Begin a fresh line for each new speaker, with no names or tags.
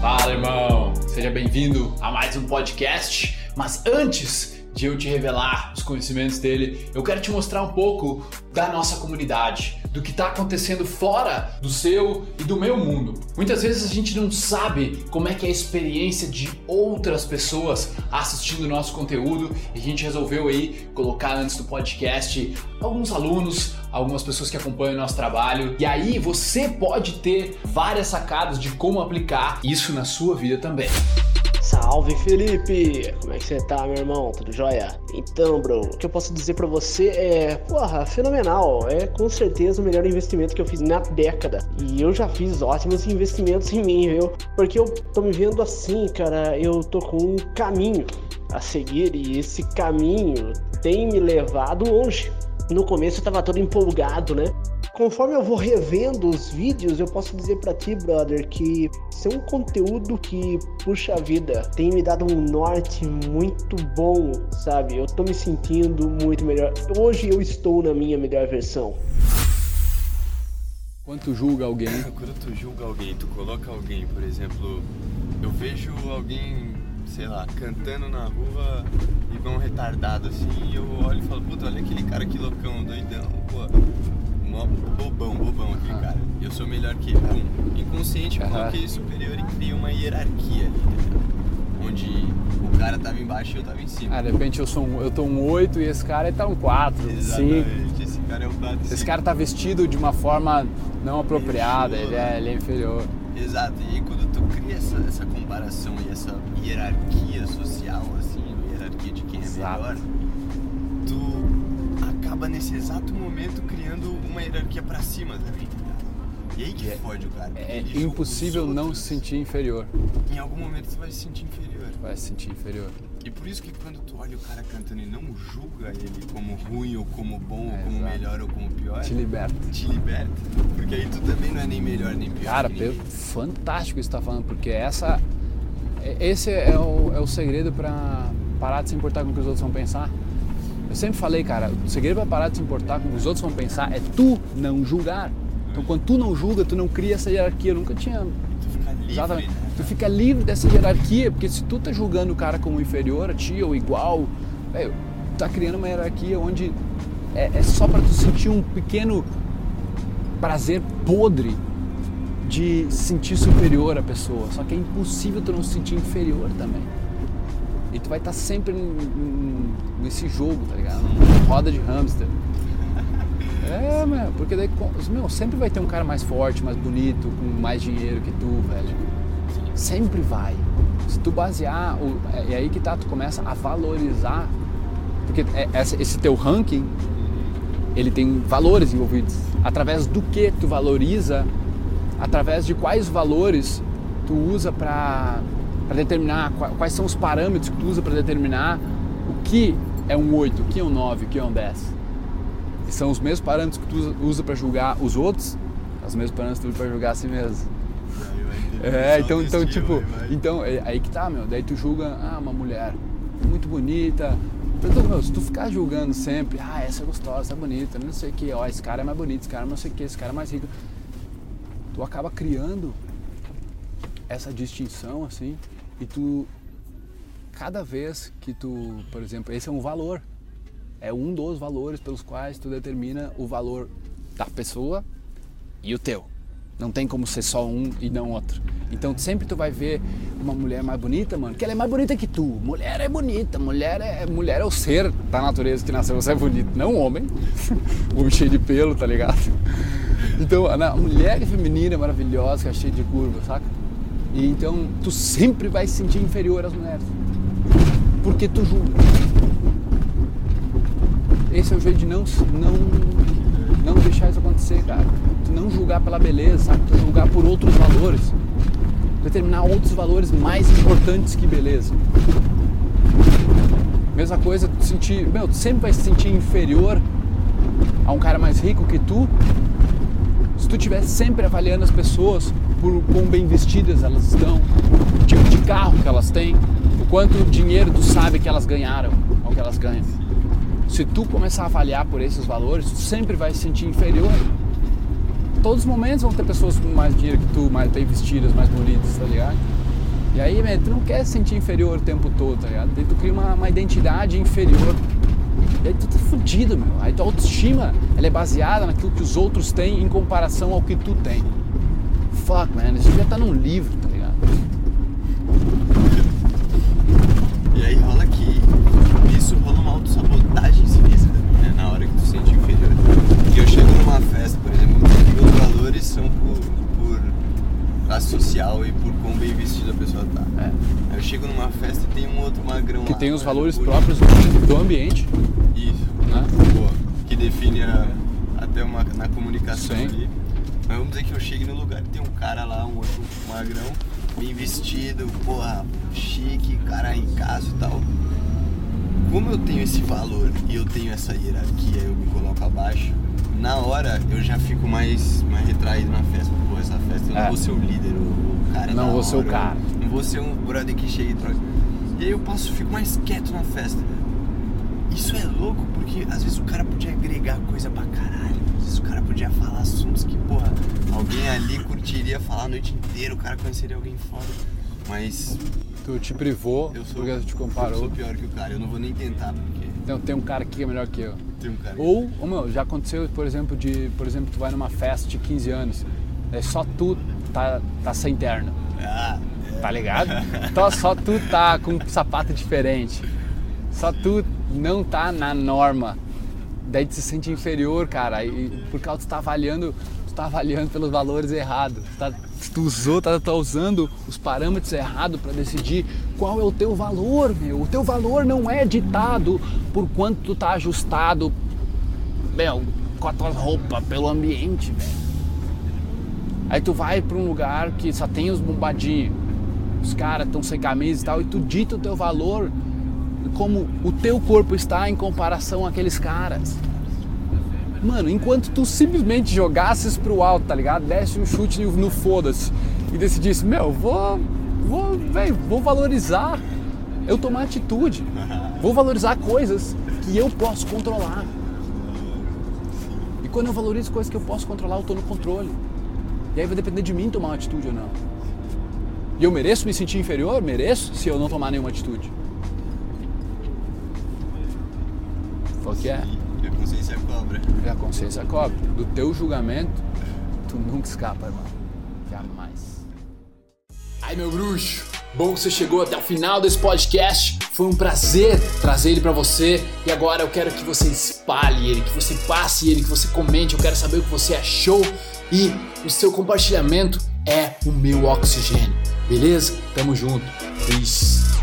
Fala, irmão! Seja bem-vindo a mais um podcast. Mas antes de eu te revelar os conhecimentos dele, eu quero te mostrar um pouco da nossa comunidade, do que está acontecendo fora do seu e do meu mundo. Muitas vezes a gente não sabe como é que é a experiência de outras pessoas assistindo o nosso conteúdo e a gente resolveu aí colocar antes do podcast alguns alunos, algumas pessoas que acompanham o nosso trabalho e aí você pode ter várias sacadas de como aplicar isso na sua vida também.
Salve Felipe! Como é que você tá, meu irmão? Tudo jóia? Então, bro, o que eu posso dizer para você é, porra, fenomenal. É com certeza o melhor investimento que eu fiz na década. E eu já fiz ótimos investimentos em mim, viu? Porque eu tô me vendo assim, cara, eu tô com um caminho a seguir e esse caminho tem me levado longe. No começo eu tava todo empolgado, né? Conforme eu vou revendo os vídeos, eu posso dizer para ti, brother, que isso é um conteúdo que, puxa vida, tem me dado um norte muito bom, sabe? Eu tô me sentindo muito melhor. Hoje eu estou na minha melhor versão.
Quando tu julga alguém?
Quando tu julga alguém, tu coloca alguém, por exemplo, eu vejo alguém, sei lá, cantando na rua igual um retardado assim, e eu olho e falo, puta, olha aquele cara que loucão, doidão, pô mó bobão, bobão aquele ah. cara. Eu sou melhor que ele. Pum. Inconsciente eu coloquei superior e criei uma hierarquia ali, Onde o cara tava embaixo e eu tava em cima.
Ah, de repente eu sou um, eu tô um 8 e esse cara tá um 4.
Exatamente, esse cara é um 4.
Esse cara tá vestido de uma forma não apropriada, ele é, ele é inferior.
Exato, e aí quando tu cria essa, essa comparação e essa hierarquia social, assim, hierarquia de quem é Exato. melhor, tu acaba nesse exato momento criando uma hierarquia para cima também, E aí que é, fode o cara.
É impossível não se sentir inferior.
Em algum momento você vai se sentir inferior.
Vai se sentir inferior.
E por isso que quando tu olha o cara cantando e não julga ele como ruim ou como bom, é, ou como exato. melhor ou como pior,
te liberta.
Te liberta. Porque aí tu também não é nem melhor nem pior.
Cara, fantástico isso que você tá falando, porque essa esse é o, é o segredo para parar de se importar com o que os outros vão pensar. Eu sempre falei, cara, o segredo para parar de se importar com o que os outros vão pensar é tu não julgar. Então quando tu não julga, tu não cria essa hierarquia. Eu nunca tinha.
Tu fica livre.
Exatamente. Né? Tu fica livre dessa hierarquia, porque se tu tá julgando o cara como inferior a ti ou igual, tu tá criando uma hierarquia onde é, é só para tu sentir um pequeno prazer podre de sentir superior a pessoa. Só que é impossível tu não se sentir inferior também. E tu vai estar tá sempre nesse jogo, tá ligado? Roda de hamster. É, meu, porque daí, meu, sempre vai ter um cara mais forte, mais bonito, com mais dinheiro que tu, velho. Sempre vai. Se tu basear, é, é aí que tá, tu começa a valorizar, porque é, esse teu ranking, ele tem valores envolvidos. Através do que tu valoriza, através de quais valores tu usa para para determinar quais são os parâmetros que tu usa para determinar o que é um 8, o que é um 9, o que é um 10. E são os mesmos parâmetros que tu usa para julgar os outros, os mesmos parâmetros que tu usa para julgar a si mesmo. É, então, então tipo, então, é, aí que tá, meu, daí tu julga, ah, uma mulher muito bonita, então, meu, se tu ficar julgando sempre, ah, essa é gostosa, essa é bonita, não sei o que, ó, esse cara é mais bonito, esse cara não sei o que, esse cara é mais rico, tu acaba criando essa distinção, assim, e tu, cada vez que tu, por exemplo, esse é um valor, é um dos valores pelos quais tu determina o valor da pessoa e o teu. Não tem como ser só um e não outro. Então sempre tu vai ver uma mulher mais bonita, mano, que ela é mais bonita que tu. Mulher é bonita, mulher é, mulher é o ser da natureza que nasceu, você é bonito, não homem. homem cheio de pelo, tá ligado? Então a mulher é feminina, é maravilhosa, que é cheia de curva, saca? E então tu sempre vai se sentir inferior às mulheres. Porque tu julga. Esse é o jeito de não, não, não deixar isso acontecer, cara. Tu não julgar pela beleza, sabe? Tu julgar por outros valores. Determinar outros valores mais importantes que beleza. Mesma coisa, tu sentir. Meu, tu sempre vai se sentir inferior a um cara mais rico que tu se tu estiver sempre avaliando as pessoas por quão bem vestidas elas estão, o tipo de carro que elas têm, o quanto dinheiro tu sabe que elas ganharam ou que elas ganham. Se tu começar a avaliar por esses valores, tu sempre vai se sentir inferior. Todos os momentos vão ter pessoas com mais dinheiro que tu, mais bem vestidas, mais bonitas, tá ligado? E aí, man, tu não quer se sentir inferior o tempo todo, tá ligado? Tu cria uma, uma identidade inferior. E aí tu tá fudido, meu. Aí tua autoestima, ela é baseada naquilo que os outros têm em comparação ao que tu tem. Fuck, man, isso devia estar num livro, tá ligado?
E aí rola que isso rola uma autossabotagem sinistra, né? Na hora que tu se sente inferior. Porque eu chego numa festa, por exemplo, meus valores são por, por classe social e por quão bem vestida a pessoa tá.
É.
Aí eu chego numa festa e tem um outro magrão
Que
lá,
tem os
mano,
valores
bonito.
próprios do, do ambiente,
Isso.
né?
Boa. Que define a- até uma, na comunicação
Sim.
ali. Mas vamos dizer que eu chegue no lugar e tem um cara lá, um outro magrão, bem vestido, porra, chique, cara ricaço e tal. Como eu tenho esse valor e eu tenho essa hierarquia, eu me coloco abaixo, na hora eu já fico mais, mais retraído na festa. Pô, essa festa eu não
É.
vou ser o líder, o, o cara
Não vou ser o
hora,
cara.
Não vou ser um brother que chega e troca. E aí eu passo, fico mais quieto na festa. Isso é louco porque às vezes o cara podia agregar coisa pra caralho. Às vezes o cara podia falar assuntos que, porra, alguém ali curtiria falar a noite inteira, o cara conheceria alguém foda. Mas
Tu te privou
eu sou,
porque tu te
eu sou
comparou.
pior que o cara, eu não vou nem tentar, porque
Então tem um cara aqui que é melhor que eu.
tem um cara
Ou, ô, meu, já aconteceu, por exemplo, de, por exemplo, tu vai numa festa de 15 anos, é só tu tá, tá sem terno,
Ah,
tá ligado? Então só tu tá com um sapato diferente. Só tu não tá na norma. Daí tu se sente inferior, cara, e por causa tu tá avaliando, tu tá avaliando pelos valores errados. Tu, tá, tu usou, tá, tá usando os parâmetros errados para decidir qual é o teu valor, meu. O teu valor não é ditado por quanto tu tá ajustado, meu, com a tua roupa, pelo ambiente, velho. Aí tu vai pra um lugar que só tem os bombadinhos, os caras estão sem camisa e tal, e tu dita o teu valor como o teu corpo está em comparação àqueles caras. Mano, enquanto tu simplesmente jogasses pro alto, tá ligado? Desse um chute no, foda-se e decidisse, meu, vou, vou, velho, vou valorizar eu tomar atitude. Vou valorizar coisas que eu posso controlar. E quando eu valorizo coisas que eu posso controlar, eu tô no controle. E aí vai depender de mim tomar uma atitude ou não. E eu mereço me sentir inferior? Mereço se eu não tomar nenhuma atitude. Qual que é?
E a consciência cobra.
E a consciência cobra. Do teu julgamento, tu nunca escapa, irmão. Jamais. Ai, meu bruxo. Bom que você chegou até o final desse podcast. Foi um prazer trazer ele pra você. E agora eu quero que você espalhe ele, que você passe ele, que você comente. Eu quero saber o que você achou. E o seu compartilhamento é o meu oxigênio. Beleza? Tamo junto. Peace.